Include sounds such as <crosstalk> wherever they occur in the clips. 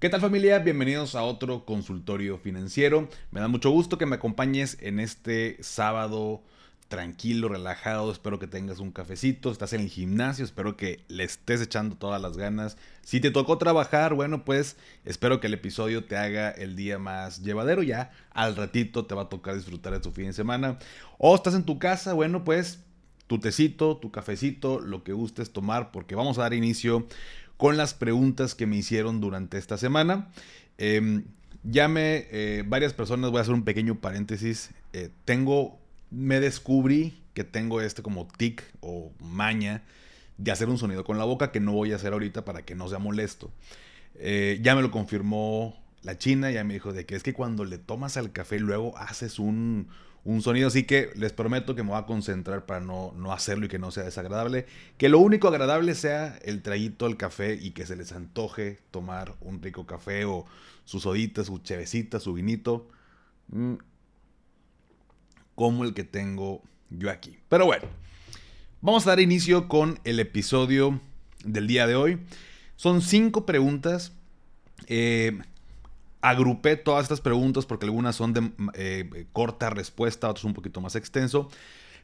¿Qué tal familia? Bienvenidos a otro consultorio financiero. Me da mucho gusto que me acompañes en este sábado tranquilo, relajado. Espero que tengas un cafecito. Estás en el gimnasio. Espero que le estés echando todas las ganas. Si te tocó trabajar, bueno, pues espero que el episodio te haga el día más llevadero. Ya al ratito te va a tocar disfrutar de tu fin de semana. O estás en tu casa, bueno, pues tu tecito, tu cafecito, lo que gustes tomar, porque vamos a dar inicio con las preguntas que me hicieron durante esta semana. Me, eh, varias personas, voy a hacer un pequeño paréntesis, eh, tengo, me descubrí que tengo este como tic o maña de hacer un sonido con la boca que no voy a hacer ahorita para que no sea molesto. Eh, ya me lo confirmó la china, ya me dijo de que es que cuando le tomas al café luego haces un, un sonido. Así que les prometo que me voy a concentrar para no, no hacerlo y que no sea desagradable. Que lo único agradable sea el traguito al café y que se les antoje tomar un rico café o su sodita, su chevecita, su vinito. Mm, como el que tengo yo aquí. Pero bueno, vamos a dar inicio con el episodio del día de hoy. Son cinco preguntas. Eh, agrupé todas estas preguntas porque algunas son de eh, corta respuesta, otras un poquito más extenso.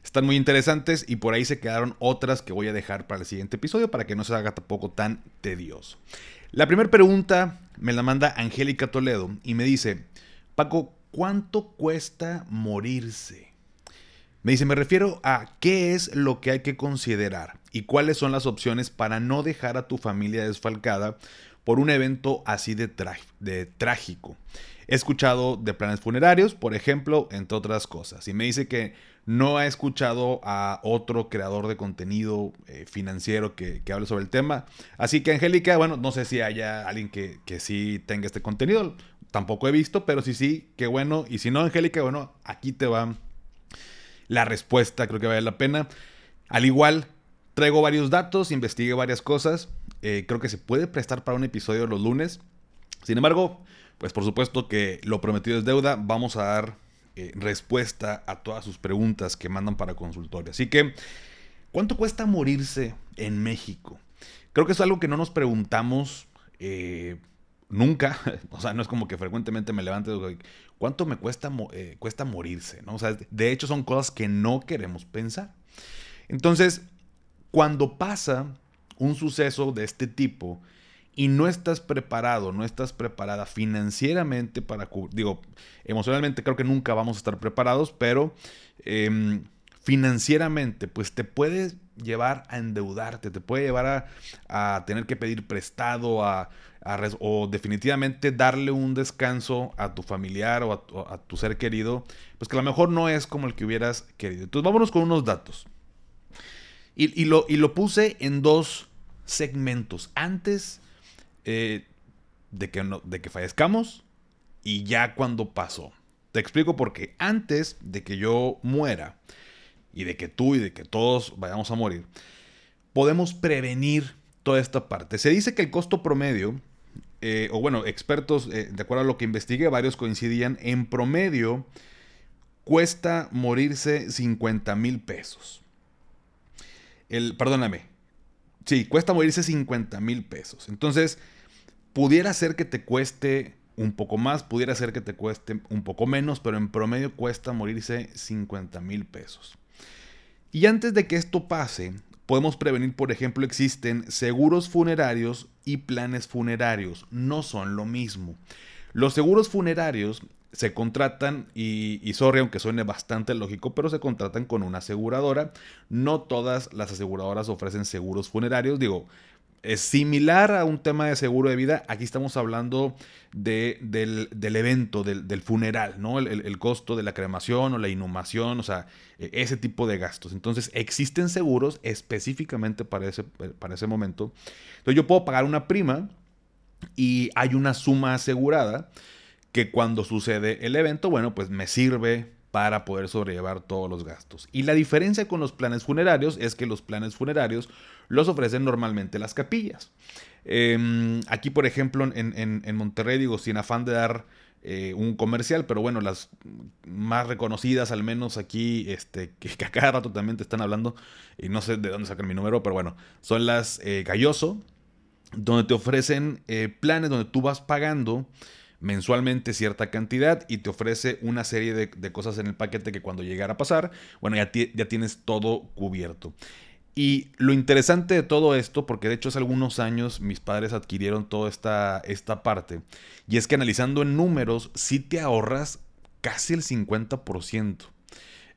Están muy interesantes y por ahí se quedaron otras que voy a dejar para el siguiente episodio para que no se haga tampoco tan tedioso. La primera pregunta me la manda Angélica Toledo y me dice, Paco, ¿cuánto cuesta morirse? Me dice, me refiero a qué es lo que hay que considerar y cuáles son las opciones para no dejar a tu familia desfalcada por un evento así de, de trágico. He escuchado de planes funerarios, por ejemplo, entre otras cosas. Y me dice que no ha escuchado a otro creador de contenido eh, financiero que, hable sobre el tema. Así que, Angélica, bueno, no sé si haya alguien que, que sí tenga este contenido. Tampoco he visto, pero sí, sí, qué bueno. Y si no, Angélica, bueno, aquí te va la respuesta. Creo que vale la pena. Al igual, traigo varios datos, investigué varias cosas. Eh, creo que se puede prestar para un episodio los lunes. Sin embargo, pues por supuesto que lo prometido es deuda. Vamos a dar eh, respuesta a todas sus preguntas que mandan para consultorio. Así que, ¿cuánto cuesta morirse en México? Creo que es algo que no nos preguntamos eh, nunca. <laughs> O sea, no es como que frecuentemente me levante ¿cuánto me cuesta, cuesta morirse? ¿no? O sea, de hecho son cosas que no queremos pensar. Entonces, cuando pasa un suceso de este tipo y no estás preparado, no estás preparada financieramente para, digo, emocionalmente creo que nunca vamos a estar preparados, pero em, financieramente, pues te puede llevar a endeudarte, te puede llevar a, tener que pedir prestado, a, o definitivamente darle un descanso a tu familiar o a, a, tu ser querido, pues que a lo mejor no es como el que hubieras querido. Entonces vámonos con unos datos. Y, lo, y lo puse en dos segmentos. Antes eh, de, que de que fallezcamos y ya cuando pasó. Te explico por qué. Antes de que yo muera y de que tú y de que todos vayamos a morir, podemos prevenir toda esta parte. Se dice que el costo promedio, eh, o bueno, expertos, eh, de acuerdo a lo que investigué, varios coincidían, en promedio cuesta morirse 50 mil pesos el, perdóname, sí, cuesta morirse 50 mil pesos. Entonces, pudiera ser que te cueste un poco más, pudiera ser que te cueste un poco menos, pero en promedio cuesta morirse 50 mil pesos. Y antes de que esto pase, podemos prevenir, por ejemplo, existen seguros funerarios y planes funerarios. No son lo mismo. Los seguros funerarios se contratan, y, y sorry, aunque suene bastante lógico, pero se contratan con una aseguradora. No todas las aseguradoras ofrecen seguros funerarios. Digo, es similar a un tema de seguro de vida. Aquí estamos hablando de, del, evento, del, funeral, ¿no? El, costo de la cremación o la inhumación, o sea, e, ese tipo de gastos. Entonces, existen seguros específicamente para ese, para ese momento. Entonces, yo puedo pagar una prima y hay una suma asegurada que cuando sucede el evento, bueno, pues me sirve para poder sobrellevar todos los gastos. Y la diferencia con los planes funerarios es que los planes funerarios los ofrecen normalmente las capillas. Em, aquí, por ejemplo, en, Monterrey, digo, sin afán de dar eh, un comercial, pero bueno, las más reconocidas, al menos aquí, este, <laughs> que, a cada rato también te están hablando, y no sé de dónde sacan mi número, pero bueno, son las eh, Galloso, donde te ofrecen eh, planes donde tú vas pagando mensualmente cierta cantidad y te ofrece una serie de, cosas en el paquete que cuando llegara a pasar, bueno, ya, ya tienes todo cubierto. Y lo interesante de todo esto, porque de hecho hace algunos años mis padres adquirieron toda esta, esta parte, y es que analizando en números, sí te ahorras casi el 50%.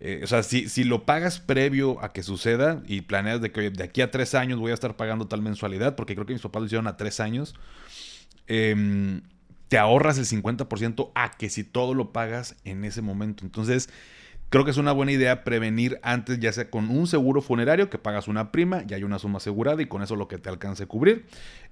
Eh, o sea, si, si, lo pagas previo a que suceda y planeas de que de aquí a tres años voy a estar pagando tal mensualidad, porque creo que mis papás lo hicieron a tres años, eh, te ahorras el 50% a que si todo lo pagas en ese momento. Entonces, creo que es una buena idea prevenir antes, ya sea con un seguro funerario que pagas una prima y hay una suma asegurada y con eso lo que te alcance a cubrir.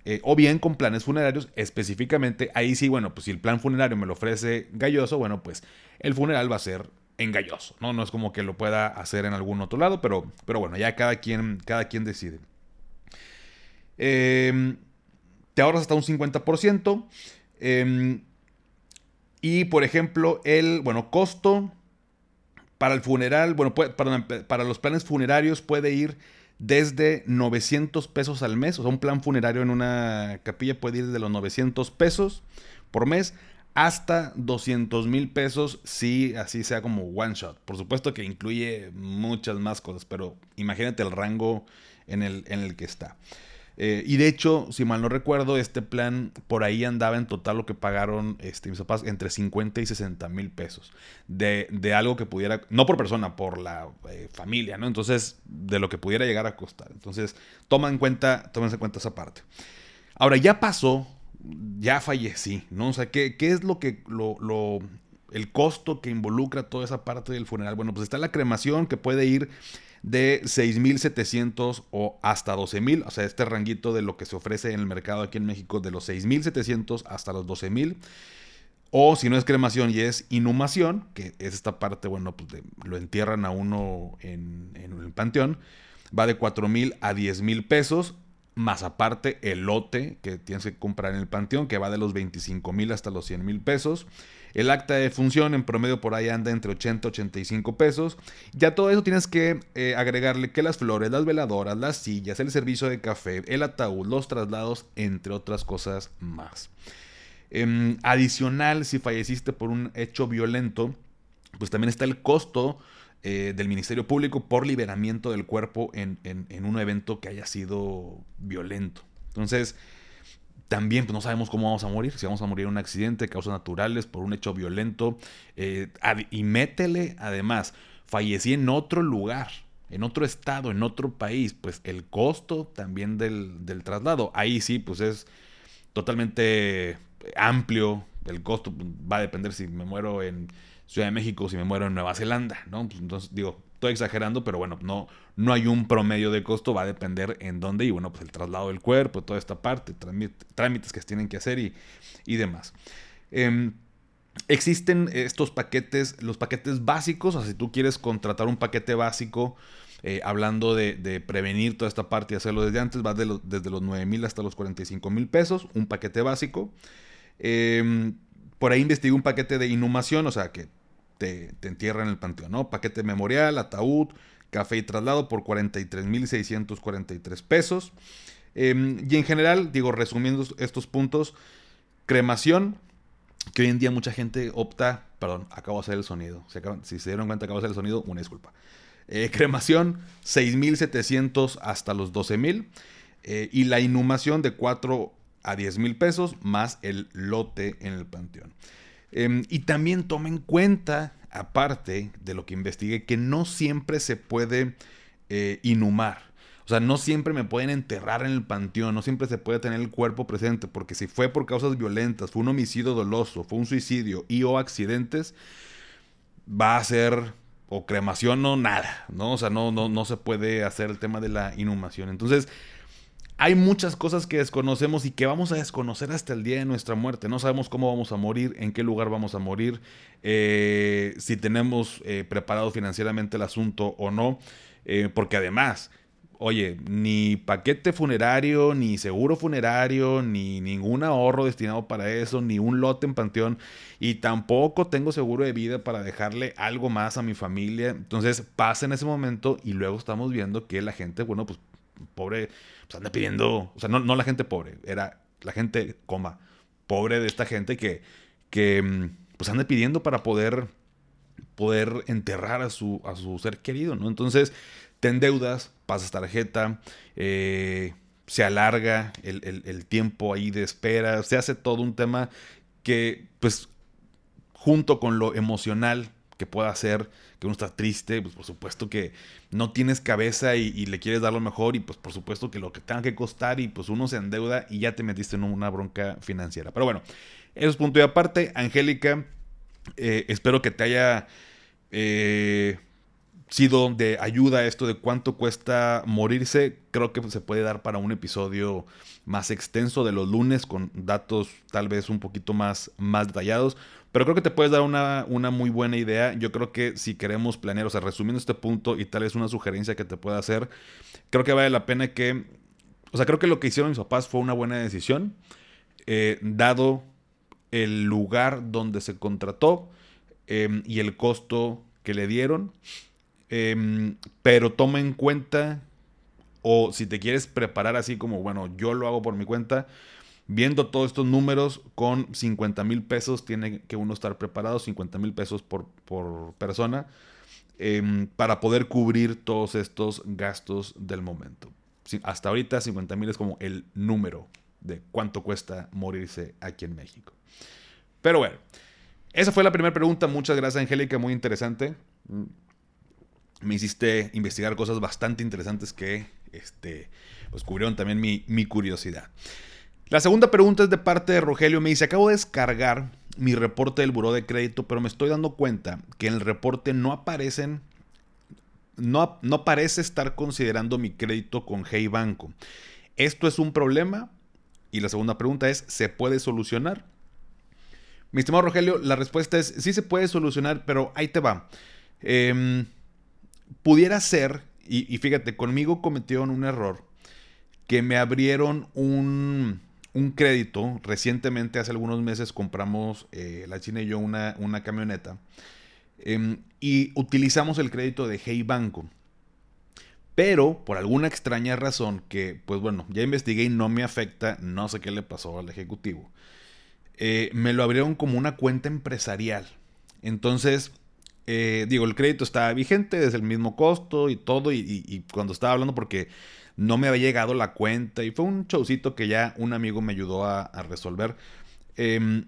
Eh, o bien con planes funerarios específicamente. Ahí sí, bueno, pues si el plan funerario me lo ofrece galloso, bueno, pues el funeral va a ser en galloso, ¿no? No es como que lo pueda hacer en algún otro lado, pero, pero bueno, ya cada quien, cada quien decide. Em, te ahorras hasta un 50%. Em, y por ejemplo, el, bueno, costo para el funeral, bueno, para los planes funerarios puede ir desde 900 pesos al mes. O sea, un plan funerario en una capilla puede ir desde los 900 pesos por mes hasta 200 mil pesos si así sea como one shot. Por supuesto que incluye muchas más cosas, pero imagínate el rango en el, en el que está. Eh, y de hecho, si mal no recuerdo, este plan por ahí andaba en total lo que pagaron este, mis papás entre 50 y 60 mil pesos. De, algo que pudiera, no por persona, por la eh, familia, ¿no? Entonces, de lo que pudiera llegar a costar. Entonces, toma en cuenta, tómense en cuenta esa parte. Ahora, ya pasó, ya fallecí, ¿no? O sea, ¿qué, qué es lo que, lo, lo, el costo que involucra toda esa parte del funeral? Bueno, pues está la cremación que puede ir de 6.700 o hasta 12.000, o sea, este ranguito de lo que se ofrece en el mercado aquí en México, de los 6.700 hasta los 12.000. O si no es cremación y es inhumación, que es esta parte, bueno, pues lo entierran a uno en, el panteón, va de 4 mil a 10 mil pesos, más aparte el lote que tienes que comprar en el panteón, que va de los 25 mil hasta los 100 mil pesos. El acta de función en promedio por ahí anda entre 80 y 85 pesos. Ya todo eso tienes que eh, agregarle que las flores, las veladoras, las sillas, el servicio de café, el ataúd, los traslados, entre otras cosas más. Em, adicional, si falleciste por un hecho violento, pues también está el costo eh, del Ministerio Público por liberamiento del cuerpo en, en, un evento que haya sido violento. Entonces, también pues, no sabemos cómo vamos a morir, si vamos a morir en un accidente, causas naturales, por un hecho violento. Eh, y métele, además, fallecí en otro lugar, en otro estado, en otro país, pues el costo también del, del traslado, ahí sí, pues es totalmente amplio. El costo va a depender si me muero en Ciudad de México si me muero en Nueva Zelanda, ¿no? Pues, entonces, digo, Estoy exagerando, pero bueno, no, no hay un promedio de costo, va a depender en dónde y bueno, pues el traslado del cuerpo, toda esta parte, trámites que tienen que hacer y, demás. Em, existen estos paquetes, los paquetes básicos, o sea, si tú quieres contratar un paquete básico, eh, hablando de, prevenir toda esta parte y hacerlo desde antes, va desde los 9 mil hasta los 45 mil pesos, un paquete básico. Em, por ahí investigué un paquete de inhumación, o sea, que te, entierra en el panteón, ¿no? Paquete memorial, ataúd, café y traslado por 43.643 pesos. Em, y en general, digo, resumiendo estos puntos, cremación, que hoy en día mucha gente opta, perdón, acabo de hacer el sonido, si, se dieron cuenta acabo de hacer el sonido, una disculpa. Eh, cremación, 6.700 hasta los 12.000. Eh, y la inhumación de 4 a 10 mil pesos más el lote en el panteón. Em, y también toma en cuenta, aparte de lo que investigué, que no siempre se puede eh, inhumar. O sea, no siempre me pueden enterrar en el panteón, no siempre se puede tener el cuerpo presente, porque si fue por causas violentas, fue un homicidio doloso, fue un suicidio y o accidentes, va a ser o cremación o nada, ¿no? O sea, no, no, no se puede hacer el tema de la inhumación. Entonces, hay muchas cosas que desconocemos y que vamos a desconocer hasta el día de nuestra muerte. No sabemos cómo vamos a morir, en qué lugar vamos a morir, eh, si tenemos eh, preparado financieramente el asunto o no. Eh, porque además, oye, ni paquete funerario, ni seguro funerario, ni ningún ahorro destinado para eso, ni un lote en panteón, y tampoco tengo seguro de vida para dejarle algo más a mi familia. Entonces pasa en ese momento y luego estamos viendo que la gente, bueno, pues pobre, pues anda pidiendo, o sea, no, no la gente pobre, era la gente, coma, pobre de esta gente que, que mm, pues anda pidiendo para poder, poder enterrar a su, a su ser querido, ¿no? Entonces, te endeudas, pasas tarjeta, eh, se alarga el, tiempo ahí de espera, se hace todo un tema que, pues, junto con lo emocional que pueda hacer, que uno está triste, pues por supuesto que no tienes cabeza y, le quieres dar lo mejor y pues por supuesto que lo que tenga que costar y pues uno se endeuda y ya te metiste en una bronca financiera. Pero bueno, eso es punto y aparte. Angélica, eh, espero que te haya... Eh, sido de ayuda esto de cuánto cuesta morirse, creo que se puede dar para un episodio más extenso de los lunes con datos tal vez un poquito más, más detallados. Pero creo que te puedes dar una, una, muy buena idea. Yo creo que si queremos planear, o sea, resumiendo este punto y tal vez una sugerencia que te pueda hacer, creo que vale la pena que, o sea, creo que lo que hicieron mis papás fue una buena decisión, eh, dado el lugar donde se contrató eh, y el costo que le dieron. Em, pero toma en cuenta, o si te quieres preparar así como, bueno, yo lo hago por mi cuenta, viendo todos estos números, con 50 mil pesos tiene que uno estar preparado, 50 mil pesos por, persona, em, para poder cubrir todos estos gastos del momento. Hasta ahorita 50 mil es como el número de cuánto cuesta morirse aquí en México. Pero bueno, esa fue la primera pregunta. Muchas gracias, Angélica, muy interesante me hiciste investigar cosas bastante interesantes que este, pues cubrieron también mi, mi curiosidad. La segunda pregunta es de parte de Rogelio. Me dice, acabo de descargar mi reporte del buró de crédito, pero me estoy dando cuenta que en el reporte no aparecen, no, no parece estar considerando mi crédito con Hey Banco. ¿Esto es un problema? Y la segunda pregunta es, ¿se puede solucionar? Mi estimado Rogelio, la respuesta es, sí se puede solucionar, pero ahí te va. Eh, pudiera ser, y, fíjate, conmigo cometieron un error, que me abrieron un, crédito. Recientemente, hace algunos meses, compramos, eh, la China y yo, una, una camioneta. Em, y utilizamos el crédito de Hey Banco. Pero por alguna extraña razón que, pues bueno, ya investigué y no me afecta, no sé qué le pasó al ejecutivo. Eh, me lo abrieron como una cuenta empresarial. Entonces, eh, digo, el crédito está vigente, es el mismo costo y todo. Y, cuando estaba hablando, porque no me había llegado la cuenta, y fue un showcito que ya un amigo me ayudó a, resolver. Em,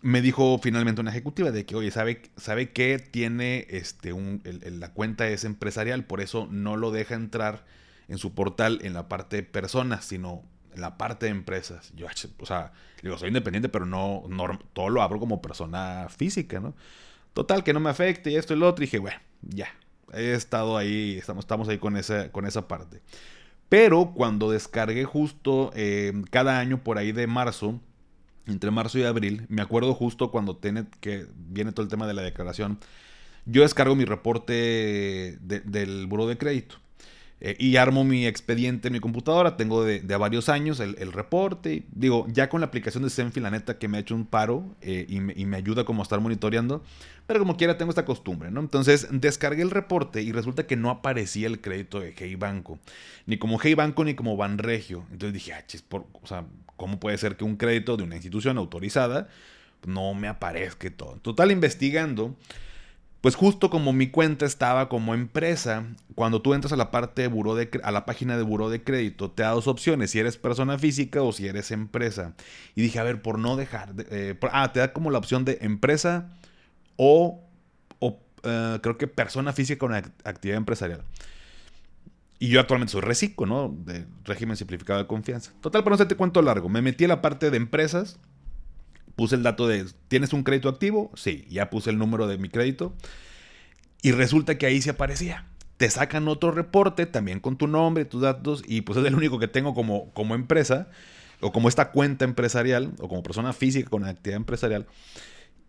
me dijo finalmente una ejecutiva de que, oye, ¿sabe, sabe que tiene este, un, la cuenta es empresarial? Por eso no lo deja entrar en su portal en la parte de personas, sino en la parte de empresas. Yo, o sea, digo, soy independiente, pero no, no todo lo abro como persona física, ¿no? Total, que no me afecte y esto y lo otro. Y dije, bueno, ya. He estado ahí, estamos, estamos ahí con esa, con esa parte. Pero cuando descargué justo eh, cada año por ahí de marzo, entre marzo y abril, me acuerdo justo cuando tiene, que viene todo el tema de la declaración, yo descargo mi reporte del buro de crédito. Eh, y armo mi expediente en mi computadora. Tengo de, de varios años el, reporte. Digo, ya con la aplicación de Senfi, la neta, que me ha hecho un paro eh, y, me, ayuda como a estar monitoreando. Pero como quiera, tengo esta costumbre, ¿no? Entonces, descargué el reporte y resulta que no aparecía el crédito de Hey Banco. Ni como Hey Banco ni como Banregio. Entonces dije, ah, chis, por, o sea, ¿cómo puede ser que un crédito de una institución autorizada no me aparezca todo? Total, investigando pues justo como mi cuenta estaba como empresa, cuando tú entras a la parte de buró de a la página de buró de crédito, te da dos opciones, si eres persona física o si eres empresa. Y dije, a ver, por no dejar, eh, ah, te da como la opción de empresa o, eh, creo que persona física con actividad empresarial. Y yo actualmente soy reciclo, ¿no? De régimen simplificado de confianza. Total, pero no se te cuento largo. Me metí a la parte de empresas puse el dato de, ¿tienes un crédito activo? Sí, ya puse el número de mi crédito. Y resulta que ahí se aparecía. Te sacan otro reporte también con tu nombre, tus datos, y pues es el único que tengo como, como empresa, o como esta cuenta empresarial, o como persona física con actividad empresarial.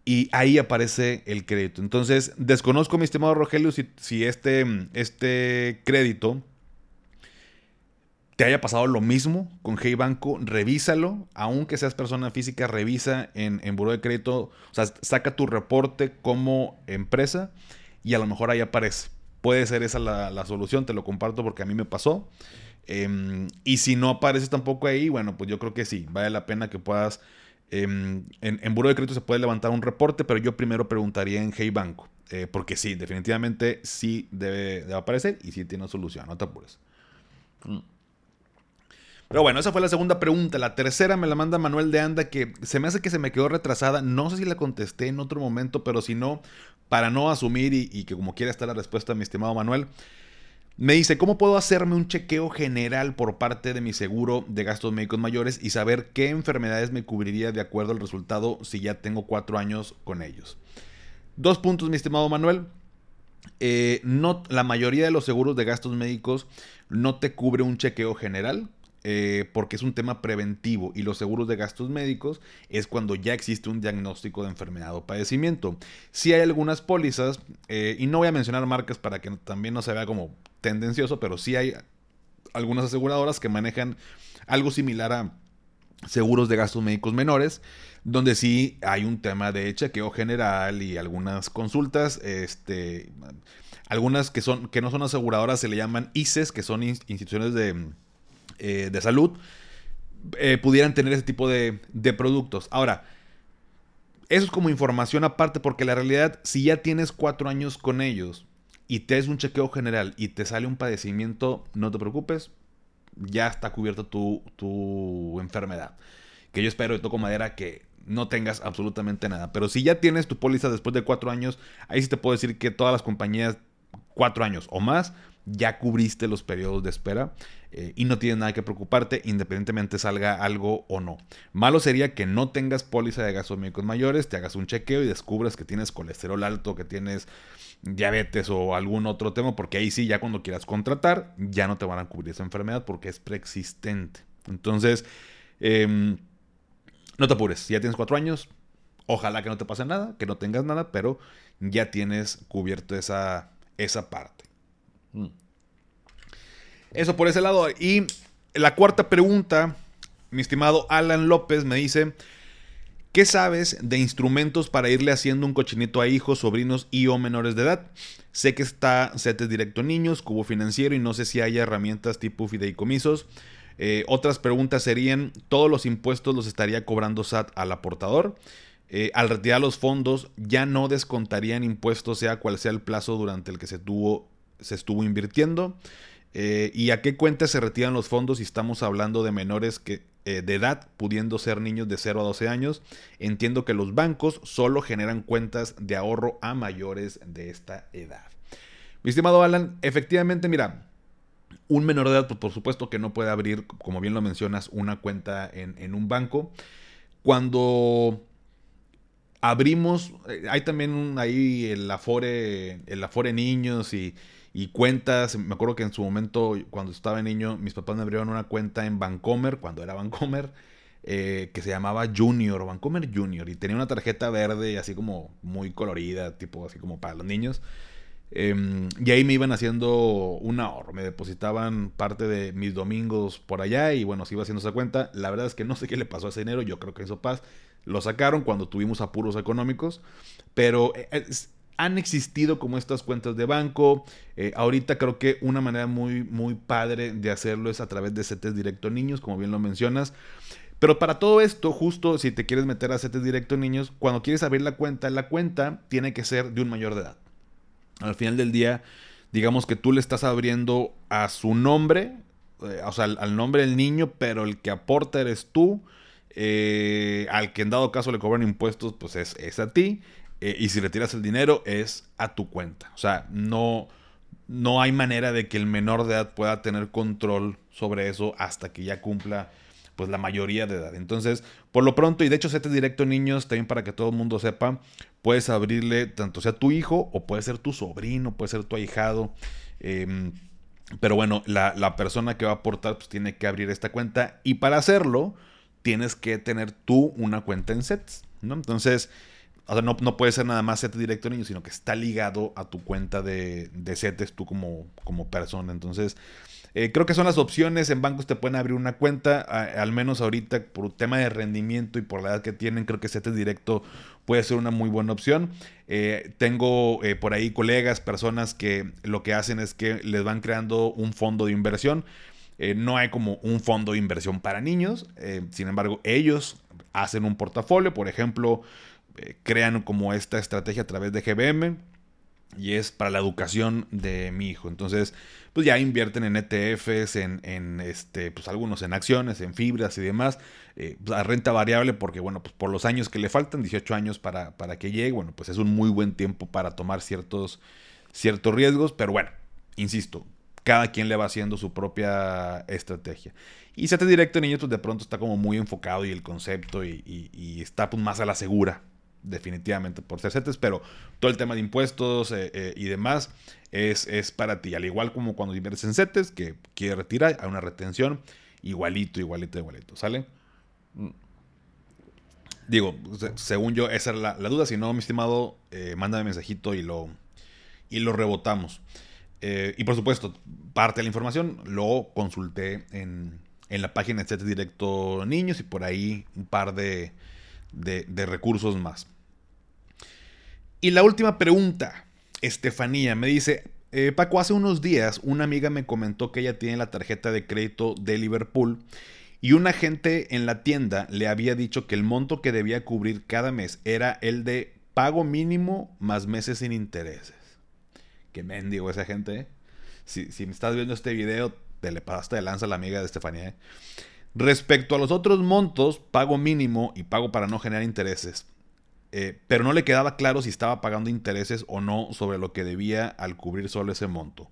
Y ahí aparece el crédito. Entonces, desconozco, mi estimado Rogelio, si, si este, este crédito te haya pasado lo mismo con Hey Banco, revísalo, aunque seas persona física, revisa en, en Buró de Crédito, o sea, saca tu reporte como empresa y a lo mejor ahí aparece. Puede ser esa la, solución, te lo comparto porque a mí me pasó. Em, y si no apareces tampoco ahí, bueno, pues yo creo que sí, vale la pena que puedas... Em, en, en Buro de Crédito se puede levantar un reporte, pero yo primero preguntaría en Hey Banco. Eh, porque sí, definitivamente sí debe, aparecer y sí tiene solución, no te apures. Mm. Pero bueno, esa fue la segunda pregunta. La tercera me la manda Manuel de Anda, que se me hace que se me quedó retrasada. No sé si la contesté en otro momento, pero si no, para no asumir y, que como quiera estar la respuesta, mi estimado Manuel, me dice, ¿cómo puedo hacerme un chequeo general por parte de mi seguro de gastos médicos mayores y saber qué enfermedades me cubriría de acuerdo al resultado si ya tengo cuatro años con ellos? Dos puntos, mi estimado Manuel. Eh, no, la mayoría de los seguros de gastos médicos no te cubre un chequeo general. Eh, porque es un tema preventivo y los seguros de gastos médicos es cuando ya existe un diagnóstico de enfermedad o padecimiento. Si hay algunas pólizas, eh, y no voy a mencionar marcas para que también no se vea como tendencioso, pero sí hay algunas aseguradoras que manejan algo similar a seguros de gastos médicos menores donde sí hay un tema de chequeo general y algunas consultas, este, algunas que, son, que no son aseguradoras se le llaman ICES, que son instituciones de, eh, de salud, eh, pudieran tener ese tipo de, de productos. Ahora, eso es como información aparte porque la realidad, si ya tienes cuatro años con ellos y te es un chequeo general y te sale un padecimiento, no te preocupes, ya está cubierta tu, tu enfermedad. Que yo espero y toco madera que no tengas absolutamente nada. Pero si ya tienes tu póliza después de cuatro años, ahí sí te puedo decir que todas las compañías, cuatro años o más, ya cubriste los periodos de espera eh, y no tienes nada que preocuparte independientemente salga algo o no. Malo sería que no tengas póliza de gastos médicos mayores, te hagas un chequeo y descubras que tienes colesterol alto, que tienes diabetes o algún otro tema, porque ahí sí ya cuando quieras contratar ya no te van a cubrir esa enfermedad porque es preexistente. Entonces, eh, no te apures, si ya tienes cuatro años, ojalá que no te pase nada, que no tengas nada, pero ya tienes cubierto esa, esa parte. Mm. Eso por ese lado. Y la cuarta pregunta, mi estimado Alan López me dice, ¿qué sabes de instrumentos para irle haciendo un cochinito a hijos, sobrinos y o menores de edad? Sé que está CETES Directo Niños, Cubo Financiero y no sé si haya herramientas tipo fideicomisos. Eh, otras preguntas serían, ¿todos los impuestos los estaría cobrando SAT al aportador? Eh, al retirar los fondos, ya no descontarían impuestos, sea cual sea el plazo durante el que se, tuvo, se estuvo invirtiendo. Eh, ¿Y a qué cuenta se retiran los fondos si estamos hablando de menores que, de edad, pudiendo ser niños de 0 a 12 años? Entiendo que los bancos solo generan cuentas de ahorro a mayores de esta edad. Mi estimado Alan, efectivamente, mira, un menor de edad, pues por supuesto que no puede abrir, como bien lo mencionas, una cuenta en, un banco. Cuando abrimos, eh, hay también ahí el Afore, el Afore Niños y, cuentas. Me acuerdo que en su momento, cuando estaba niño, mis papás me abrieron una cuenta en Bancomer, cuando era Bancomer, eh, que se llamaba Junior, Bancomer Junior, y tenía una tarjeta verde así como muy colorida, tipo así como para los niños. Em, y ahí me iban haciendo un ahorro, me depositaban parte de mis domingos por allá y bueno, se iba haciendo esa cuenta. La verdad es que no sé qué le pasó a ese dinero, yo creo que eso paz lo sacaron cuando tuvimos apuros económicos, pero eh, han existido como estas cuentas de banco. Eh, ahorita creo que una manera muy, muy padre de hacerlo es a través de CETES Directo Niños, como bien lo mencionas. Pero para todo esto, justo si te quieres meter a CETES Directo Niños, cuando quieres abrir la cuenta, la cuenta tiene que ser de un mayor de edad. Al final del día, digamos que tú le estás abriendo a su nombre, eh, o sea, al, nombre del niño, pero el que aporta eres tú. Eh, al que en dado caso le cobran impuestos, pues es, a ti. Eh, y si retiras el dinero, es a tu cuenta. O sea, no, no hay manera de que el menor de edad pueda tener control sobre eso hasta que ya cumpla pues la mayoría de edad. Entonces, por lo pronto, y de hecho, te directo niños, también para que todo el mundo sepa, puedes abrirle tanto sea tu hijo o puede ser tu sobrino, puede ser tu ahijado. Em, pero bueno, la, persona que va a aportar pues tiene que abrir esta cuenta y para hacerlo tienes que tener tú una cuenta en sets, ¿no? Entonces, no, no, puede ser nada más set directo niños, sino que está ligado a tu cuenta de, de CETES tú como, como persona. Entonces, eh, creo que son las opciones. En bancos te pueden abrir una cuenta, al menos ahorita por tema de rendimiento y por la edad que tienen, creo que CETES directo puede ser una muy buena opción. Eh, tengo eh, por ahí colegas, personas que lo que hacen es que les van creando un fondo de inversión. No hay como un fondo de inversión para niños. Sin embargo, ellos hacen un portafolio. Por ejemplo, eh, crean como esta estrategia a través de GBM y es para la educación de mi hijo. Entonces, pues ya invierten en ETFs, en, este, pues algunos en acciones, en fibras y demás, eh, pues, a renta variable, porque bueno, pues por los años que le faltan, 18 años para, para, que llegue, bueno, pues es un muy buen tiempo para tomar ciertos, ciertos riesgos, pero bueno, insisto, cada quien le va haciendo su propia estrategia. Y te Directo Niños, pues de pronto está como muy enfocado y el concepto y, y está pues más a la segura, definitivamente por ser CETES, pero todo el tema de impuestos eh, eh, y demás es, es, para ti. Al igual como cuando inviertes en CETES, que quiere retirar, hay una retención, igualito, igualito, igualito, ¿sale? Digo, según yo, esa es la, duda. Si no, mi estimado, eh, mándame mensajito y lo, y lo rebotamos. y por supuesto, parte de la información lo consulté en, en la página de CETES Directo Niños y por ahí un par de, de recursos más. Y la última pregunta, Estefanía, me dice, eh, Paco, hace unos días una amiga me comentó que ella tiene la tarjeta de crédito de Liverpool y un agente en la tienda le había dicho que el monto que debía cubrir cada mes era el de pago mínimo más meses sin intereses. Qué mendigo esa gente, ¿eh? Si, me estás viendo este video, te le pasaste de lanza a la amiga de Estefanía. ¿eh? Respecto a los otros montos, pago mínimo y pago para no generar intereses. Eh, pero no le quedaba claro si estaba pagando intereses o no sobre lo que debía al cubrir solo ese monto.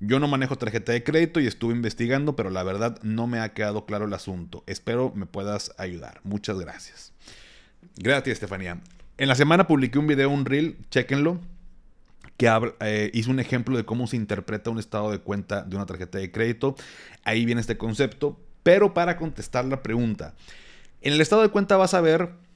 Yo no manejo tarjeta de crédito y estuve investigando, pero la verdad no me ha quedado claro el asunto. Espero me puedas ayudar. Muchas gracias. Gracias, Estefanía. En la semana publiqué un video, un reel, chequenlo, que eh, hizo un ejemplo de cómo se interpreta un estado de cuenta de una tarjeta de crédito. Ahí viene este concepto, pero para contestar la pregunta, en el estado de cuenta vas a ver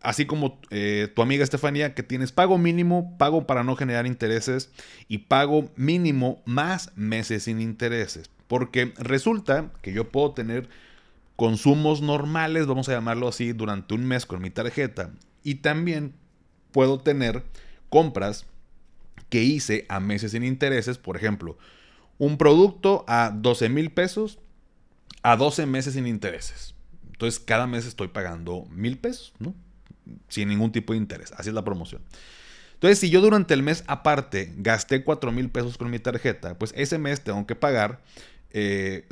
Así como eh, tu amiga Estefanía, que tienes pago mínimo, pago para no generar intereses y pago mínimo más meses sin intereses. Porque resulta que yo puedo tener consumos normales, vamos a llamarlo así, durante un mes con mi tarjeta. Y también puedo tener compras que hice a meses sin intereses. Por ejemplo, un producto a 12 mil pesos a 12 meses sin intereses. Entonces cada mes estoy pagando mil pesos, ¿no? Sin ningún tipo de interés. Así es la promoción. Entonces, si yo durante el mes aparte gasté 4 mil pesos con mi tarjeta, pues ese mes tengo que pagar eh,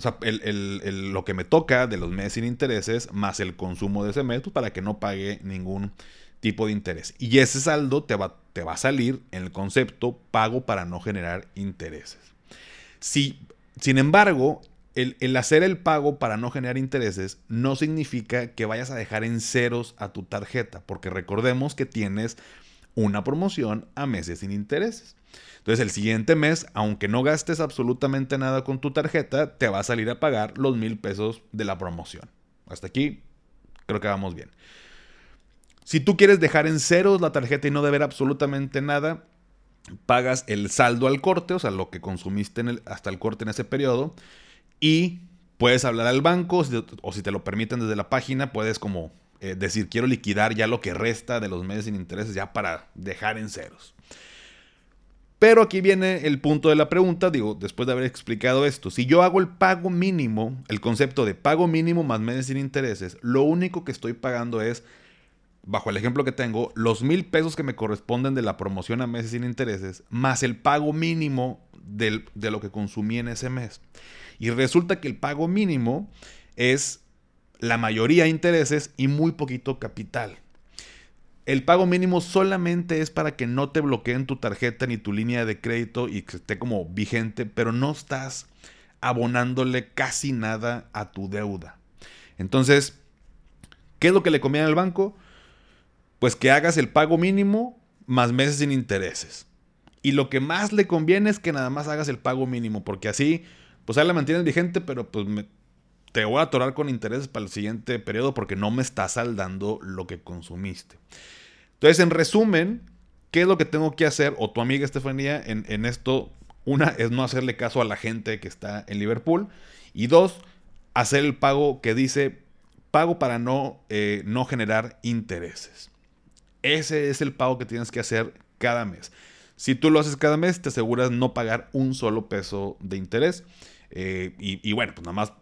lo que me toca de los meses sin intereses más el consumo de ese mes pues, para que no pague ningún tipo de interés. Y ese saldo te va, te va a salir en el concepto pago para no generar intereses. Si, sin embargo, el, hacer el pago para no generar intereses no significa que vayas a dejar en ceros a tu tarjeta, porque recordemos que tienes una promoción a meses sin intereses. Entonces el siguiente mes, aunque no gastes absolutamente nada con tu tarjeta, te va a salir a pagar los mil pesos de la promoción. Hasta aquí creo que vamos bien. Si tú quieres dejar en ceros la tarjeta y no deber absolutamente nada, pagas el saldo al corte, o sea, lo que consumiste hasta el corte en ese periodo, y puedes hablar al banco o si te lo permiten desde la página, puedes como eh, decir quiero liquidar ya lo que resta de los meses sin intereses ya para dejar en ceros. Pero aquí viene el punto de la pregunta, digo, después de haber explicado esto, si yo hago el pago mínimo, el concepto de pago mínimo más meses sin intereses, lo único que estoy pagando es, bajo el ejemplo que tengo, los mil pesos que me corresponden de la promoción a meses sin intereses, más el pago mínimo de lo que consumí en ese mes. Y resulta que el pago mínimo es la mayoría intereses y muy poquito capital. El pago mínimo solamente es para que no te bloqueen tu tarjeta ni tu línea de crédito y que esté como vigente, pero no estás abonándole casi nada a tu deuda. Entonces, ¿qué es lo que le conviene al banco? Pues que hagas el pago mínimo más meses sin intereses. Y lo que más le conviene es que nada más hagas el pago mínimo, porque así pues ahí la mantienes vigente, pero pues te voy a atorar con intereses para el siguiente periodo porque no me está saldando lo que consumiste. Entonces, en resumen, ¿qué es lo que tengo que hacer? O tu amiga Estefanía en, esto, una es no hacerle caso a la gente que está en Liverpool. Y dos, hacer el pago que dice pago para no, eh, no generar intereses. Ese es el pago que tienes que hacer cada mes. Si tú lo haces cada mes, te aseguras no pagar un solo peso de interés. Eh, y, bueno, pues nada más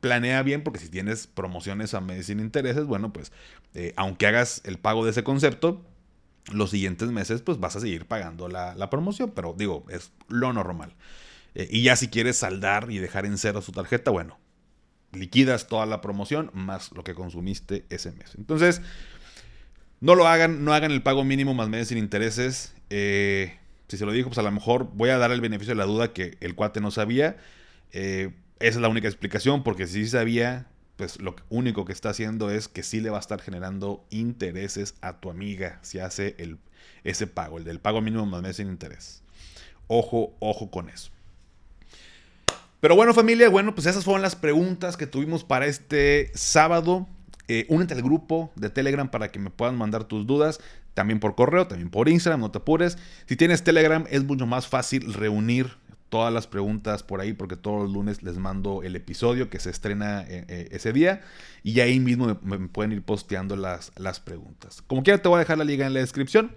planea bien porque si tienes promociones a meses sin intereses, bueno, pues eh, aunque hagas el pago de ese concepto, los siguientes meses pues vas a seguir pagando la, promoción, pero digo, es lo normal. Eh, y ya si quieres saldar y dejar en cero su tarjeta, bueno, liquidas toda la promoción más lo que consumiste ese mes. Entonces, no lo hagan, no hagan el pago mínimo más meses sin intereses. Si se lo dijo, pues a lo mejor voy a dar el beneficio de la duda que el cuate no sabía. Eh, esa es la única explicación, porque si sabía, pues lo único que está haciendo es que sí le va a estar generando intereses a tu amiga si hace el, ese pago, el del pago mínimo más meses sin interés. Ojo, ojo con eso. Pero bueno, familia, bueno, pues esas fueron las preguntas que tuvimos para este sábado. Eh, únete al grupo de Telegram para que me puedan mandar tus dudas. También por correo, también por Instagram, no te apures. Si tienes Telegram, es mucho más fácil reunir todas las preguntas por ahí porque todos los lunes les mando el episodio que se estrena eh, eh, ese día y ahí mismo me, pueden ir posteando las, las, preguntas. Como quiera te voy a dejar la liga en la descripción.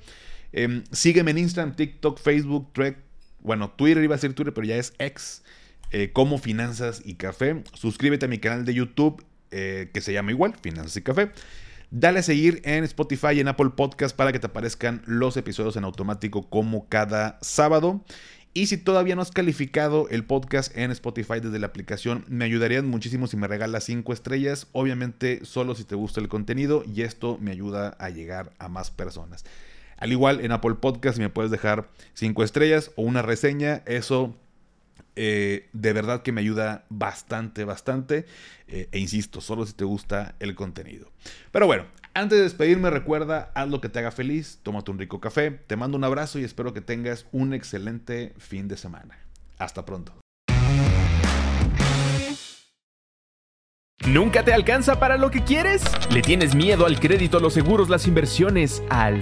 Em, sígueme en Instagram, TikTok, Facebook, Trek, bueno, Twitter iba a ser Twitter, pero ya es X, eh, como Finanzas y Café. Suscríbete a mi canal de YouTube que se llama igual, Finanzas y Café. Dale a seguir en Spotify y en Apple Podcast para que te aparezcan los episodios en automático como cada sábado. Y si todavía no has calificado el podcast en Spotify desde la aplicación, me ayudarían muchísimo si me regalas 5 estrellas. Obviamente solo si te gusta el contenido y esto me ayuda a llegar a más personas. Al igual en Apple Podcast me puedes dejar 5 estrellas o una reseña. Eso eh, de verdad que me ayuda bastante, bastante. Eh, e insisto, solo si te gusta el contenido. Pero bueno, antes de despedirme, recuerda, haz lo que te haga feliz, tómate un rico café, te mando un abrazo y espero que tengas un excelente fin de semana. Hasta pronto. ¿Nunca te alcanza para lo que quieres? ¿Le tienes miedo al crédito, los seguros, las inversiones, al